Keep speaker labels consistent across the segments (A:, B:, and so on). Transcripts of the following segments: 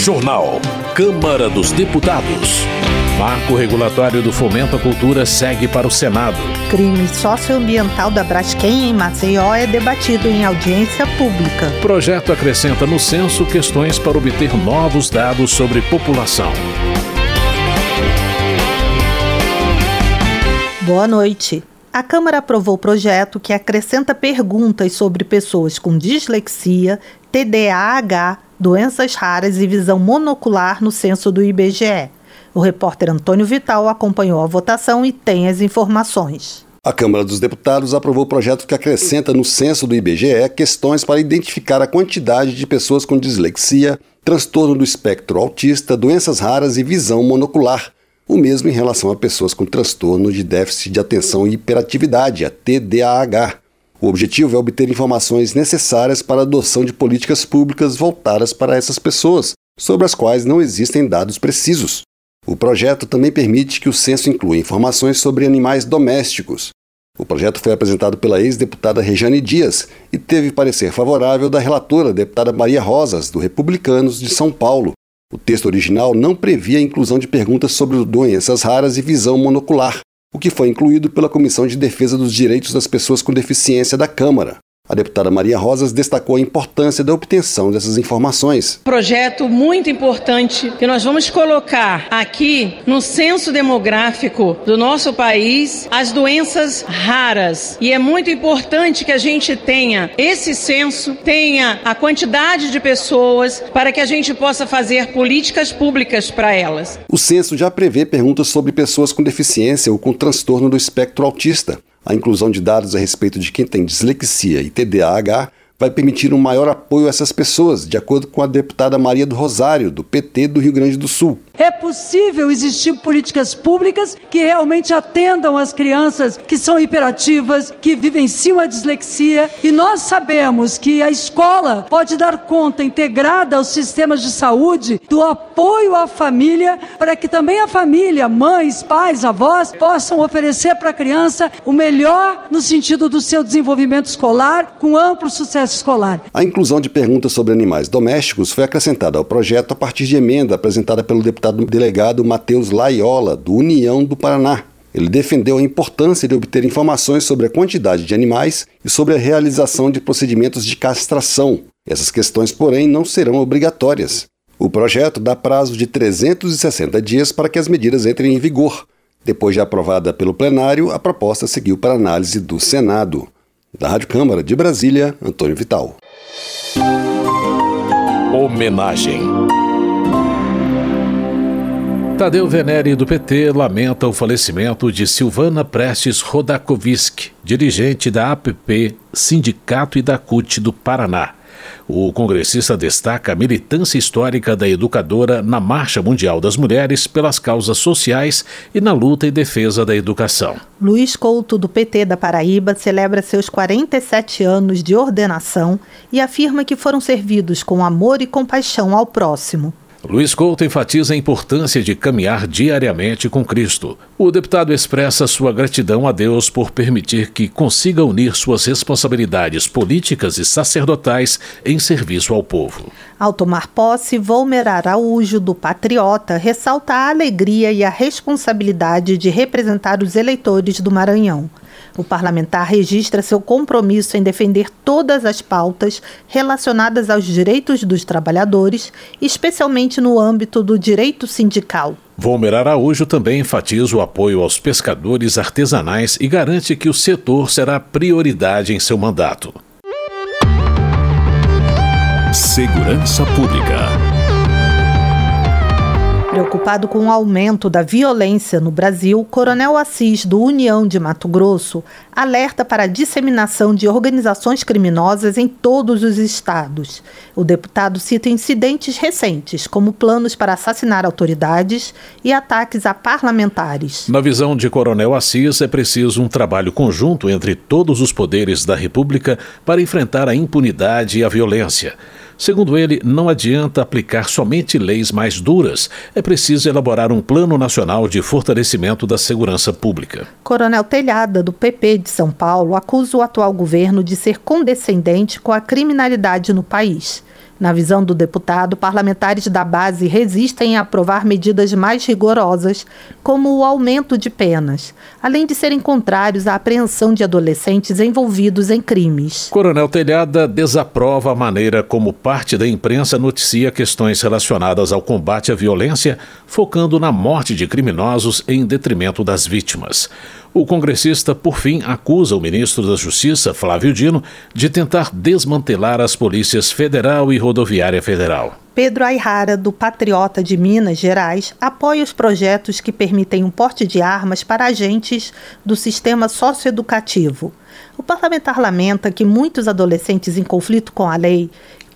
A: Jornal. Câmara dos Deputados. Marco regulatório do fomento à cultura segue para o Senado.
B: Crime socioambiental da Braskem em Maceió é debatido em audiência pública.
A: Projeto acrescenta no censo questões para obter novos dados sobre população.
B: Boa noite. A Câmara aprovou o projeto que acrescenta perguntas sobre pessoas com dislexia, TDAH, doenças raras e visão monocular no censo do IBGE. O repórter Antônio Vital acompanhou a votação e tem as informações.
C: A Câmara dos Deputados aprovou o projeto que acrescenta no censo do IBGE questões para identificar a quantidade de pessoas com dislexia, transtorno do espectro autista, doenças raras e visão monocular. O mesmo em relação a pessoas com transtorno de déficit de atenção e hiperatividade, a TDAH. O objetivo é obter informações necessárias para a adoção de políticas públicas voltadas para essas pessoas, sobre as quais não existem dados precisos. O projeto também permite que o censo inclua informações sobre animais domésticos. O projeto foi apresentado pela ex-deputada Rejane Dias e teve parecer favorável da relatora, deputada Maria Rosas, do Republicanos de São Paulo. O texto original não previa a inclusão de perguntas sobre doenças raras e visão monocular, o que foi incluído pela Comissão de Defesa dos Direitos das Pessoas com Deficiência da Câmara. A deputada Maria Rosas destacou a importância da obtenção dessas informações.
D: Projeto muito importante que nós vamos colocar aqui no censo demográfico do nosso país as doenças raras. E é muito importante que a gente tenha esse censo, tenha a quantidade de pessoas para que a gente possa fazer políticas públicas para elas.
C: O censo já prevê perguntas sobre pessoas com deficiência ou com transtorno do espectro autista. A inclusão de dados a respeito de quem tem dislexia e TDAH vai permitir um maior apoio a essas pessoas, de acordo com a deputada Maria do Rosário, do PT do Rio Grande do Sul.
E: É possível existir políticas públicas que realmente atendam as crianças que são hiperativas, que vivenciam a dislexia, e nós sabemos que a escola pode dar conta integrada aos sistemas de saúde do apoio à família, para que também a família, mães, pais, avós, possam oferecer para a criança o melhor no sentido do seu desenvolvimento escolar, com amplo sucesso escolar.
C: A inclusão de perguntas sobre animais domésticos foi acrescentada ao projeto a partir de emenda apresentada pelo deputado delegado Matheus Laiola, do União do Paraná. Ele defendeu a importância de obter informações sobre a quantidade de animais e sobre a realização de procedimentos de castração. Essas questões, porém, não serão obrigatórias. O projeto dá prazo de 360 dias para que as medidas entrem em vigor. Depois de aprovada pelo plenário, a proposta seguiu para análise do Senado. Da Rádio Câmara de Brasília, Antônio Vital.
A: Homenagem. Tadeu Venere, do PT, lamenta o falecimento de Silvana Prestes Rodakovisk, dirigente da APP, Sindicato e da CUT do Paraná. O congressista destaca a militância histórica da educadora na Marcha Mundial das Mulheres pelas causas sociais e na luta em defesa da educação.
B: Luiz Couto, do PT da Paraíba, celebra seus 47 anos de ordenação e afirma que foram servidos com amor e compaixão ao próximo.
A: Luiz Couto enfatiza a importância de caminhar diariamente com Cristo. O deputado expressa sua gratidão a Deus por permitir que consiga unir suas responsabilidades políticas e sacerdotais em serviço ao povo.
B: Ao tomar posse, Volmer Araújo, do Patriota, ressalta a alegria e a responsabilidade de representar os eleitores do Maranhão. O parlamentar registra seu compromisso em defender todas as pautas relacionadas aos direitos dos trabalhadores, especialmente no âmbito do direito sindical.
A: Volmer Araújo também enfatiza o apoio aos pescadores artesanais e garante que o setor será prioridade em seu mandato.
F: Segurança Pública.
B: Preocupado com o aumento da violência no Brasil, Coronel Assis, do União de Mato Grosso, alerta para a disseminação de organizações criminosas em todos os estados. O deputado cita incidentes recentes, como planos para assassinar autoridades e ataques a parlamentares.
A: Na visão de Coronel Assis, é preciso um trabalho conjunto entre todos os poderes da República para enfrentar a impunidade e a violência. Segundo ele, não adianta aplicar somente leis mais duras, é preciso elaborar um plano nacional de fortalecimento da segurança pública.
B: Coronel Telhada, do PP de São Paulo, acusa o atual governo de ser condescendente com a criminalidade no país. Na visão do deputado, parlamentares da base resistem a aprovar medidas mais rigorosas, como o aumento de penas, além de serem contrários à apreensão de adolescentes envolvidos em crimes.
A: Coronel Telhada desaprova a maneira como parte da imprensa noticia questões relacionadas ao combate à violência, focando na morte de criminosos em detrimento das vítimas. O congressista, por fim, acusa o ministro da Justiça, Flávio Dino, de tentar desmantelar as polícias federal e rodoviária federal.
B: Pedro Ayrara, do Patriota de Minas Gerais, apoia os projetos que permitem um porte de armas para agentes do sistema socioeducativo. O parlamentar lamenta que muitos adolescentes em conflito com a lei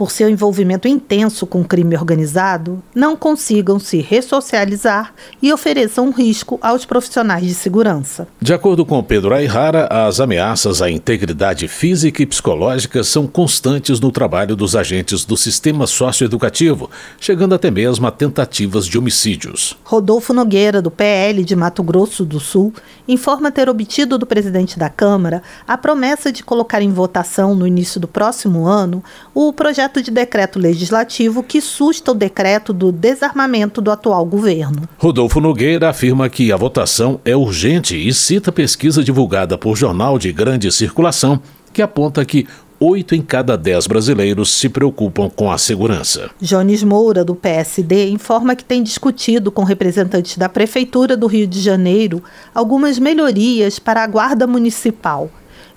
B: por seu envolvimento intenso com o crime organizado, não consigam se ressocializar e ofereçam um risco aos profissionais de segurança.
A: De acordo com Pedro Ayrara, as ameaças à integridade física e psicológica são constantes no trabalho dos agentes do sistema socioeducativo, chegando até mesmo a tentativas de homicídios.
B: Rodolfo Nogueira, do PL de Mato Grosso do Sul, informa ter obtido do presidente da Câmara a promessa de colocar em votação no início do próximo ano o projeto projeto de decreto legislativo que susta o decreto do desarmamento do atual governo.
A: Rodolfo Nogueira afirma que a votação é urgente e cita pesquisa divulgada por jornal de grande circulação que aponta que oito em cada dez brasileiros se preocupam com a segurança.
B: Jones Moura, do PSD, informa que tem discutido com representantes da Prefeitura do Rio de Janeiro algumas melhorias para a Guarda Municipal.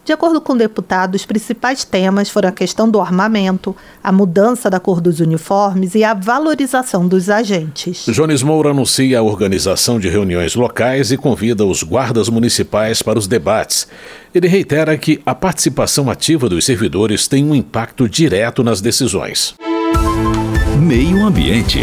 B: De acordo com o deputado, os principais temas foram a questão do armamento, a mudança da cor dos uniformes e a valorização dos agentes.
A: Jones Moura anuncia a organização de reuniões locais e convida os guardas municipais para os debates. Ele reitera que a participação ativa dos servidores tem um impacto direto nas decisões.
F: Meio Ambiente.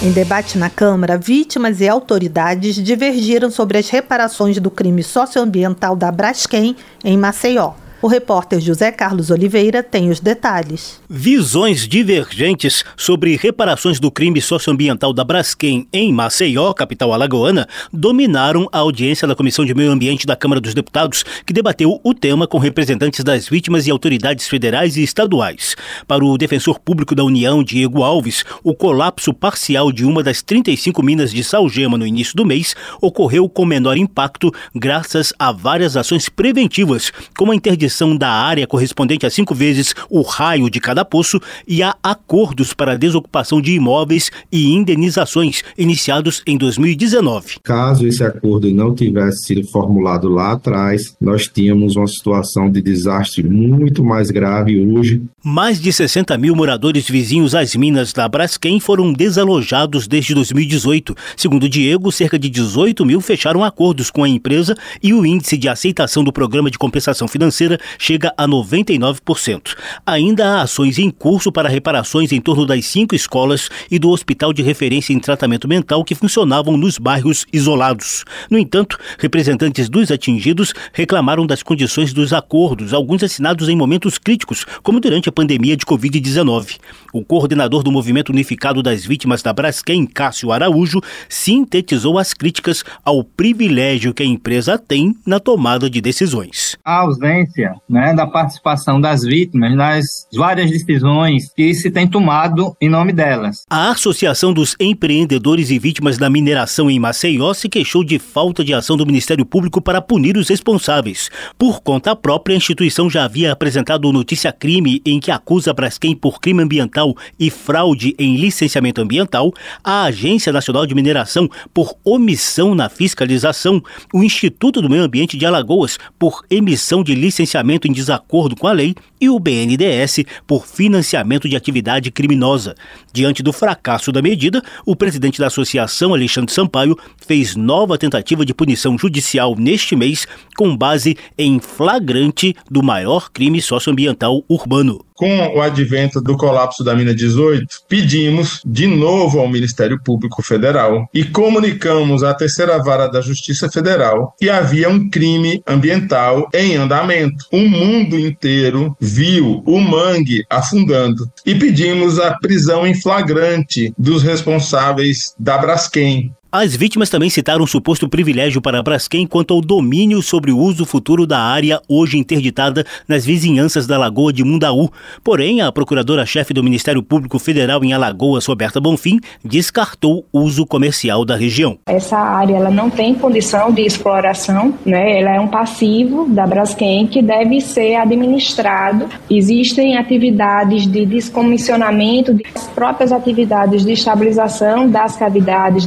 B: Em debate na Câmara, vítimas e autoridades divergiram sobre as reparações do crime socioambiental da Braskem em Maceió. O repórter José Carlos Oliveira tem os detalhes.
G: Visões divergentes sobre reparações do crime socioambiental da Braskem em Maceió, capital alagoana, dominaram a audiência da Comissão de Meio Ambiente da Câmara dos Deputados, que debateu o tema com representantes das vítimas e autoridades federais e estaduais. Para o defensor público da União, Diego Alves, o colapso parcial de uma das 35 minas de salgema no início do mês ocorreu com menor impacto graças a várias ações preventivas, como a interdição da área correspondente a cinco vezes o raio de cada poço e há acordos para desocupação de imóveis e indenizações iniciados em 2019.
H: Caso esse acordo não tivesse sido formulado lá atrás, nós tínhamos uma situação de desastre muito mais grave hoje.
G: Mais de 60 mil moradores vizinhos às minas da Braskem foram desalojados desde 2018. Segundo Diego, cerca de 18 mil fecharam acordos com a empresa e o índice de aceitação do programa de compensação financeira chega a 99%. Ainda há ações em curso para reparações em torno das cinco escolas e do hospital de referência em tratamento mental que funcionavam nos bairros isolados. No entanto, representantes dos atingidos reclamaram das condições dos acordos, alguns assinados em momentos críticos, como durante a pandemia de Covid-19. O coordenador do Movimento Unificado das Vítimas da Braskem, Cássio Araújo, sintetizou as críticas ao privilégio que a empresa tem na tomada de decisões.
I: A ausência né, da participação das vítimas nas várias decisões que se tem tomado em nome delas.
G: A Associação dos Empreendedores e Vítimas da Mineração em Maceió se queixou de falta de ação do Ministério Público para punir os responsáveis. Por conta própria, a instituição já havia apresentado notícia crime em que acusa Braskem por crime ambiental e fraude em licenciamento ambiental, a Agência Nacional de Mineração por omissão na fiscalização, o Instituto do Meio Ambiente de Alagoas por emissão de licenciamento em desacordo com a lei e o BNDES por financiamento de atividade criminosa. Diante do fracasso da medida, o presidente da associação, Alexandre Sampaio, fez nova tentativa de punição judicial neste mês com base em flagrante do maior crime socioambiental urbano
J: com o advento do colapso da mina 18, pedimos de novo ao Ministério Público Federal e comunicamos à terceira vara da Justiça Federal que havia um crime ambiental em andamento. O mundo inteiro viu o mangue afundando e pedimos a prisão em flagrante dos responsáveis da Braskem.
G: As vítimas também citaram um suposto privilégio para Braskem quanto ao domínio sobre o uso futuro da área hoje interditada nas vizinhanças da Lagoa de Mundaú. Porém, a procuradora-chefe do Ministério Público Federal em Alagoas, Roberta Bonfim, descartou o uso comercial da região.
K: Essa área ela não tem condição de exploração, né? ela é um passivo da Braskem que deve ser administrado. Existem atividades de descomissionamento, as próprias atividades de estabilização das cavidades,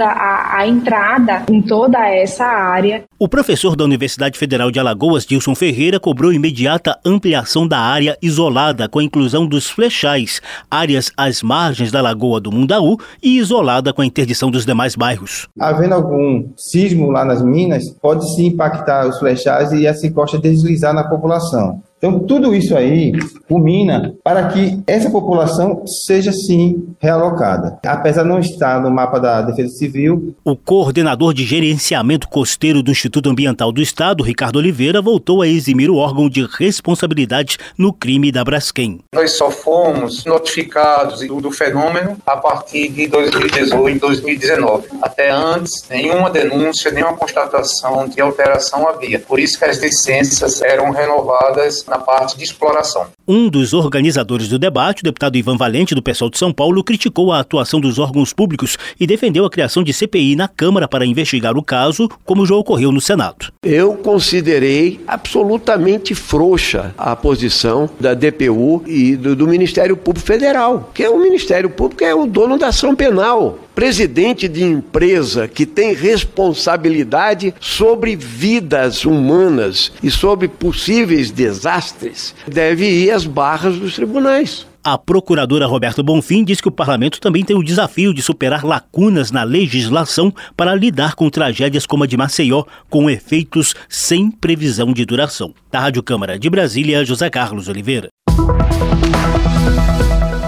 K: demanda a, a entrada em toda essa área.
G: O professor da Universidade Federal de Alagoas, Dilson Ferreira, cobrou imediata ampliação da área isolada com a inclusão dos flechais, áreas às margens da Lagoa do Mundaú e isolada com a interdição dos demais bairros.
L: Havendo algum sismo lá nas minas, pode se impactar os flechais e essa encosta deslizar na população. Então, tudo isso aí culmina para que essa população seja, sim, realocada. Apesar de não estar no mapa da Defesa Civil.
G: O coordenador de gerenciamento costeiro do Instituto Ambiental do Estado, Ricardo Oliveira, voltou a eximir o órgão de responsabilidade no crime da Braskem.
M: Nós só fomos notificados do fenômeno a partir de 2018, 2019. Até antes, nenhuma denúncia, nenhuma constatação de alteração havia. Por isso que as licenças eram renovadas na parte de exploração.
G: Um dos organizadores do debate, o deputado Ivan Valente, do Pessoal de São Paulo, criticou a atuação dos órgãos públicos e defendeu a criação de CPI na Câmara para investigar o caso, como já ocorreu no Senado.
N: Eu considerei absolutamente frouxa a posição da DPU e do, do Ministério Público Federal, que é o Ministério Público é o dono da ação penal presidente de empresa que tem responsabilidade sobre vidas humanas e sobre possíveis desastres deve ir às barras dos tribunais.
G: A procuradora Roberta Bonfim diz que o parlamento também tem o desafio de superar lacunas na legislação para lidar com tragédias como a de Maceió, com efeitos sem previsão de duração. Da Rádio Câmara de Brasília, José Carlos Oliveira.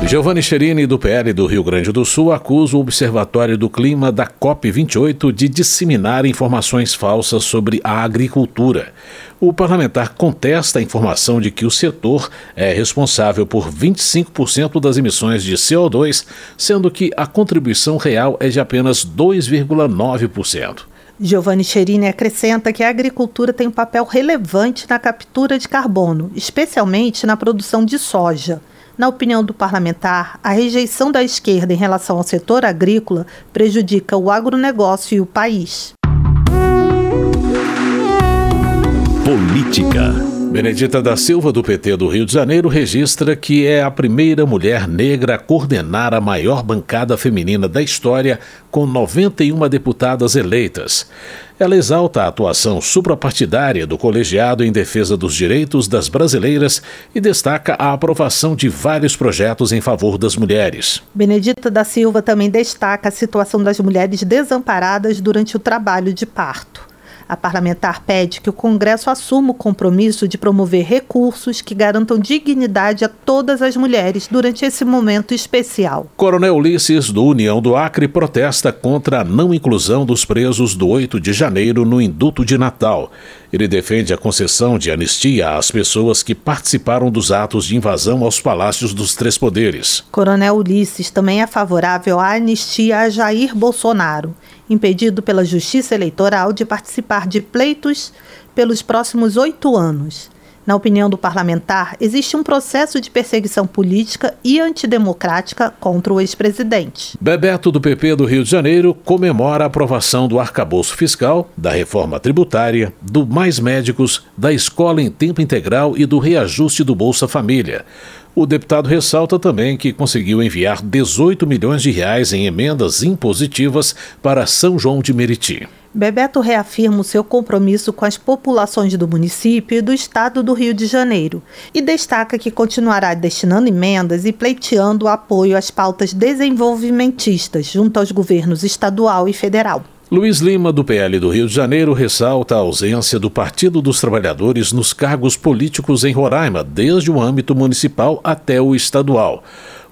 A: Giovanni Cherini, do PL do Rio Grande do Sul, acusa o Observatório do Clima da COP28 de disseminar informações falsas sobre a agricultura. O parlamentar contesta a informação de que o setor é responsável por 25% das emissões de CO2, sendo que a contribuição real é de apenas 2,9%.
B: Giovanni Cherini acrescenta que a agricultura tem um papel relevante na captura de carbono, especialmente na produção de soja. Na opinião do parlamentar, a rejeição da esquerda em relação ao setor agrícola prejudica o agronegócio e o país.
F: Política.
A: Benedita da Silva, do PT do Rio de Janeiro, registra que é a primeira mulher negra a coordenar a maior bancada feminina da história, com 91 deputadas eleitas. Ela exalta a atuação suprapartidária do colegiado em defesa dos direitos das brasileiras e destaca a aprovação de vários projetos em favor das mulheres.
B: Benedita da Silva também destaca a situação das mulheres desamparadas durante o trabalho de parto. A parlamentar pede que o Congresso assuma o compromisso de promover recursos que garantam dignidade a todas as mulheres durante esse momento especial.
A: Coronel Ulisses, do União do Acre, protesta contra a não inclusão dos presos do 8 de janeiro no induto de Natal. Ele defende a concessão de anistia às pessoas que participaram dos atos de invasão aos palácios dos três poderes.
B: Coronel Ulisses também é favorável à anistia a Jair Bolsonaro impedido pela Justiça Eleitoral de participar de pleitos pelos próximos oito anos. Na opinião do parlamentar, existe um processo de perseguição política e antidemocrática contra o ex-presidente.
A: Bebeto do PP do Rio de Janeiro comemora a aprovação do arcabouço fiscal, da reforma tributária, do Mais Médicos, da escola em tempo integral e do reajuste do Bolsa Família. O deputado ressalta também que conseguiu enviar 18 milhões de reais em emendas impositivas para São João de Meriti.
B: Bebeto reafirma o seu compromisso com as populações do município e do estado do Rio de Janeiro e destaca que continuará destinando emendas e pleiteando apoio às pautas desenvolvimentistas junto aos governos estadual e federal.
A: Luiz Lima, do PL do Rio de Janeiro, ressalta a ausência do Partido dos Trabalhadores nos cargos políticos em Roraima, desde o âmbito municipal até o estadual.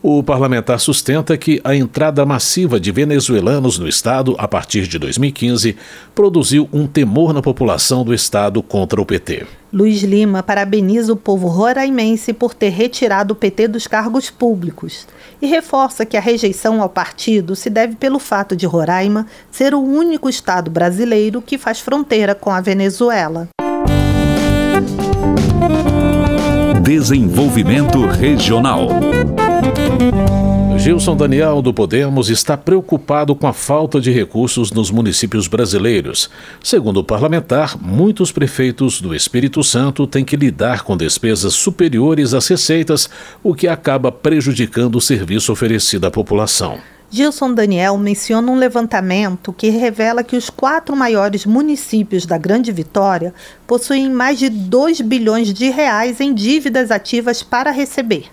A: O parlamentar sustenta que a entrada massiva de venezuelanos no estado a partir de 2015 produziu um temor na população do estado contra o PT.
B: Luiz Lima parabeniza o povo roraimense por ter retirado o PT dos cargos públicos e reforça que a rejeição ao partido se deve pelo fato de Roraima ser o único estado brasileiro que faz fronteira com a Venezuela.
F: Desenvolvimento Regional.
A: Gilson Daniel do Podemos está preocupado com a falta de recursos nos municípios brasileiros. Segundo o parlamentar, muitos prefeitos do Espírito Santo têm que lidar com despesas superiores às receitas, o que acaba prejudicando o serviço oferecido à população.
B: Gilson Daniel menciona um levantamento que revela que os quatro maiores municípios da Grande Vitória possuem mais de 2 bilhões de reais em dívidas ativas para receber.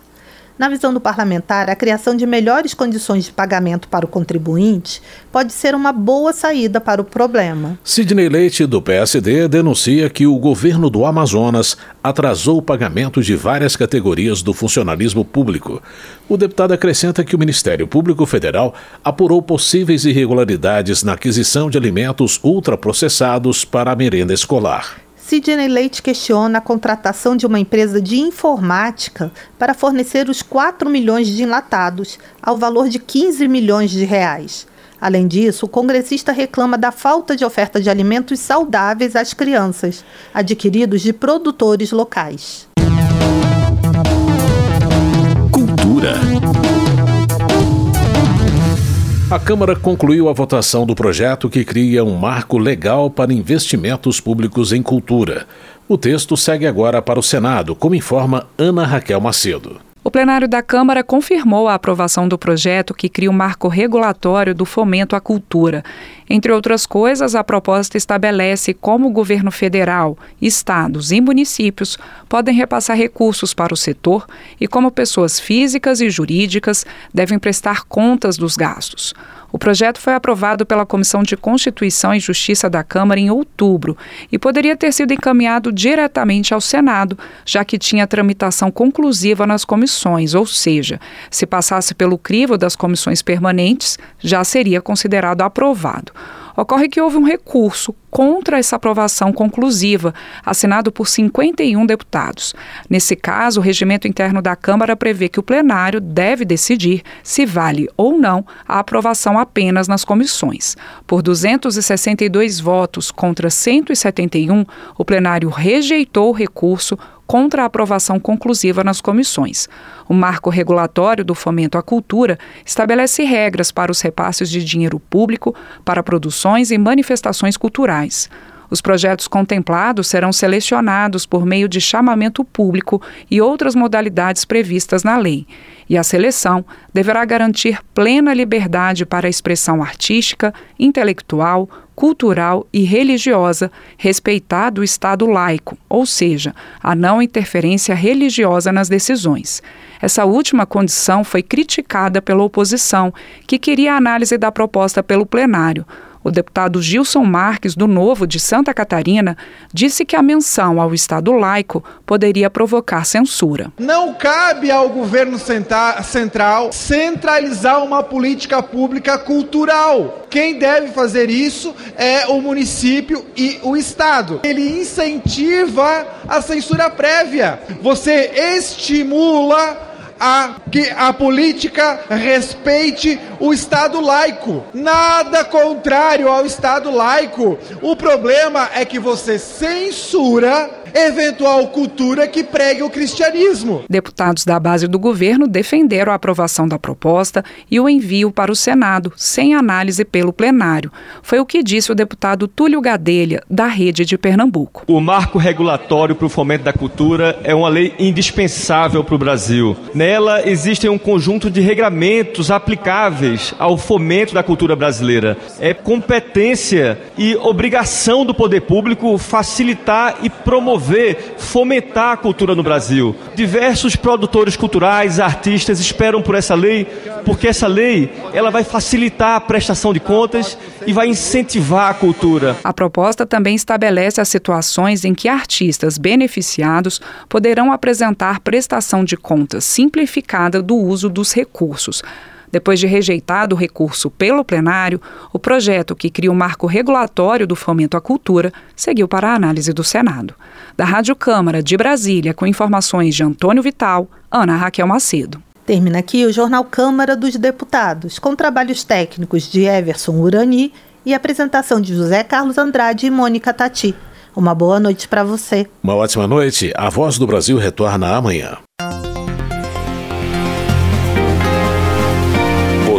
B: Na visão do parlamentar, a criação de melhores condições de pagamento para o contribuinte pode ser uma boa saída para o problema.
A: Sidney Leite, do PSD, denuncia que o governo do Amazonas atrasou o pagamento de várias categorias do funcionalismo público. O deputado acrescenta que o Ministério Público Federal apurou possíveis irregularidades na aquisição de alimentos ultraprocessados para a merenda escolar.
B: Sidney Leite questiona a contratação de uma empresa de informática para fornecer os 4 milhões de enlatados, ao valor de 15 milhões de reais. Além disso, o congressista reclama da falta de oferta de alimentos saudáveis às crianças, adquiridos de produtores locais.
F: Cultura.
A: A Câmara concluiu a votação do projeto que cria um marco legal para investimentos públicos em cultura. O texto segue agora para o Senado, como informa Ana Raquel Macedo.
O: O plenário da Câmara confirmou a aprovação do projeto que cria o marco regulatório do fomento à cultura. Entre outras coisas, a proposta estabelece como o governo federal, estados e municípios podem repassar recursos para o setor e como pessoas físicas e jurídicas devem prestar contas dos gastos. O projeto foi aprovado pela Comissão de Constituição e Justiça da Câmara em outubro e poderia ter sido encaminhado diretamente ao Senado, já que tinha tramitação conclusiva nas comissões, ou seja, se passasse pelo crivo das comissões permanentes, já seria considerado aprovado. Ocorre que houve um recurso contra essa aprovação conclusiva, assinado por 51 deputados. Nesse caso, o regimento interno da Câmara prevê que o plenário deve decidir se vale ou não a aprovação apenas nas comissões. Por 262 votos contra 171, o plenário rejeitou o recurso contra a aprovação conclusiva nas comissões. O marco regulatório do fomento à cultura estabelece regras para os repasses de dinheiro público para produções e manifestações culturais. Os projetos contemplados serão selecionados por meio de chamamento público e outras modalidades previstas na lei. E a seleção deverá garantir plena liberdade para a expressão artística, intelectual, cultural e religiosa, respeitado o Estado laico, ou seja, a não interferência religiosa nas decisões. Essa última condição foi criticada pela oposição, que queria a análise da proposta pelo plenário. O deputado Gilson Marques, do Novo de Santa Catarina, disse que a menção ao Estado laico poderia provocar censura.
P: Não cabe ao governo central centralizar uma política pública cultural. Quem deve fazer isso é o município e o Estado. Ele incentiva a censura prévia. Você estimula a que a política respeite o Estado laico. Nada contrário ao Estado laico. O problema é que você censura eventual cultura que pregue o cristianismo.
O: Deputados da base do governo defenderam a aprovação da proposta e o envio para o Senado, sem análise pelo plenário. Foi o que disse o deputado Túlio Gadelha, da Rede de Pernambuco.
Q: O marco regulatório para o fomento da cultura é uma lei indispensável para o Brasil. Nela existem um conjunto de regramentos aplicáveis ao fomento da cultura brasileira. É competência e obrigação do poder público facilitar e promover promover, fomentar a cultura no Brasil. Diversos produtores culturais, artistas esperam por essa lei, porque essa lei ela vai facilitar a prestação de contas e vai incentivar a cultura.
O: A proposta também estabelece as situações em que artistas beneficiados poderão apresentar prestação de contas simplificada do uso dos recursos. Depois de rejeitado o recurso pelo plenário, o projeto que cria o marco regulatório do fomento à cultura seguiu para a análise do Senado. Da Rádio Câmara de Brasília, com informações de Antônio Vital, Ana Raquel Macedo.
B: Termina aqui o Jornal Câmara dos Deputados, com trabalhos técnicos de Everson Urani e apresentação de José Carlos Andrade e Mônica Tati. Uma boa noite para você.
A: Uma ótima noite. A Voz do Brasil retorna amanhã.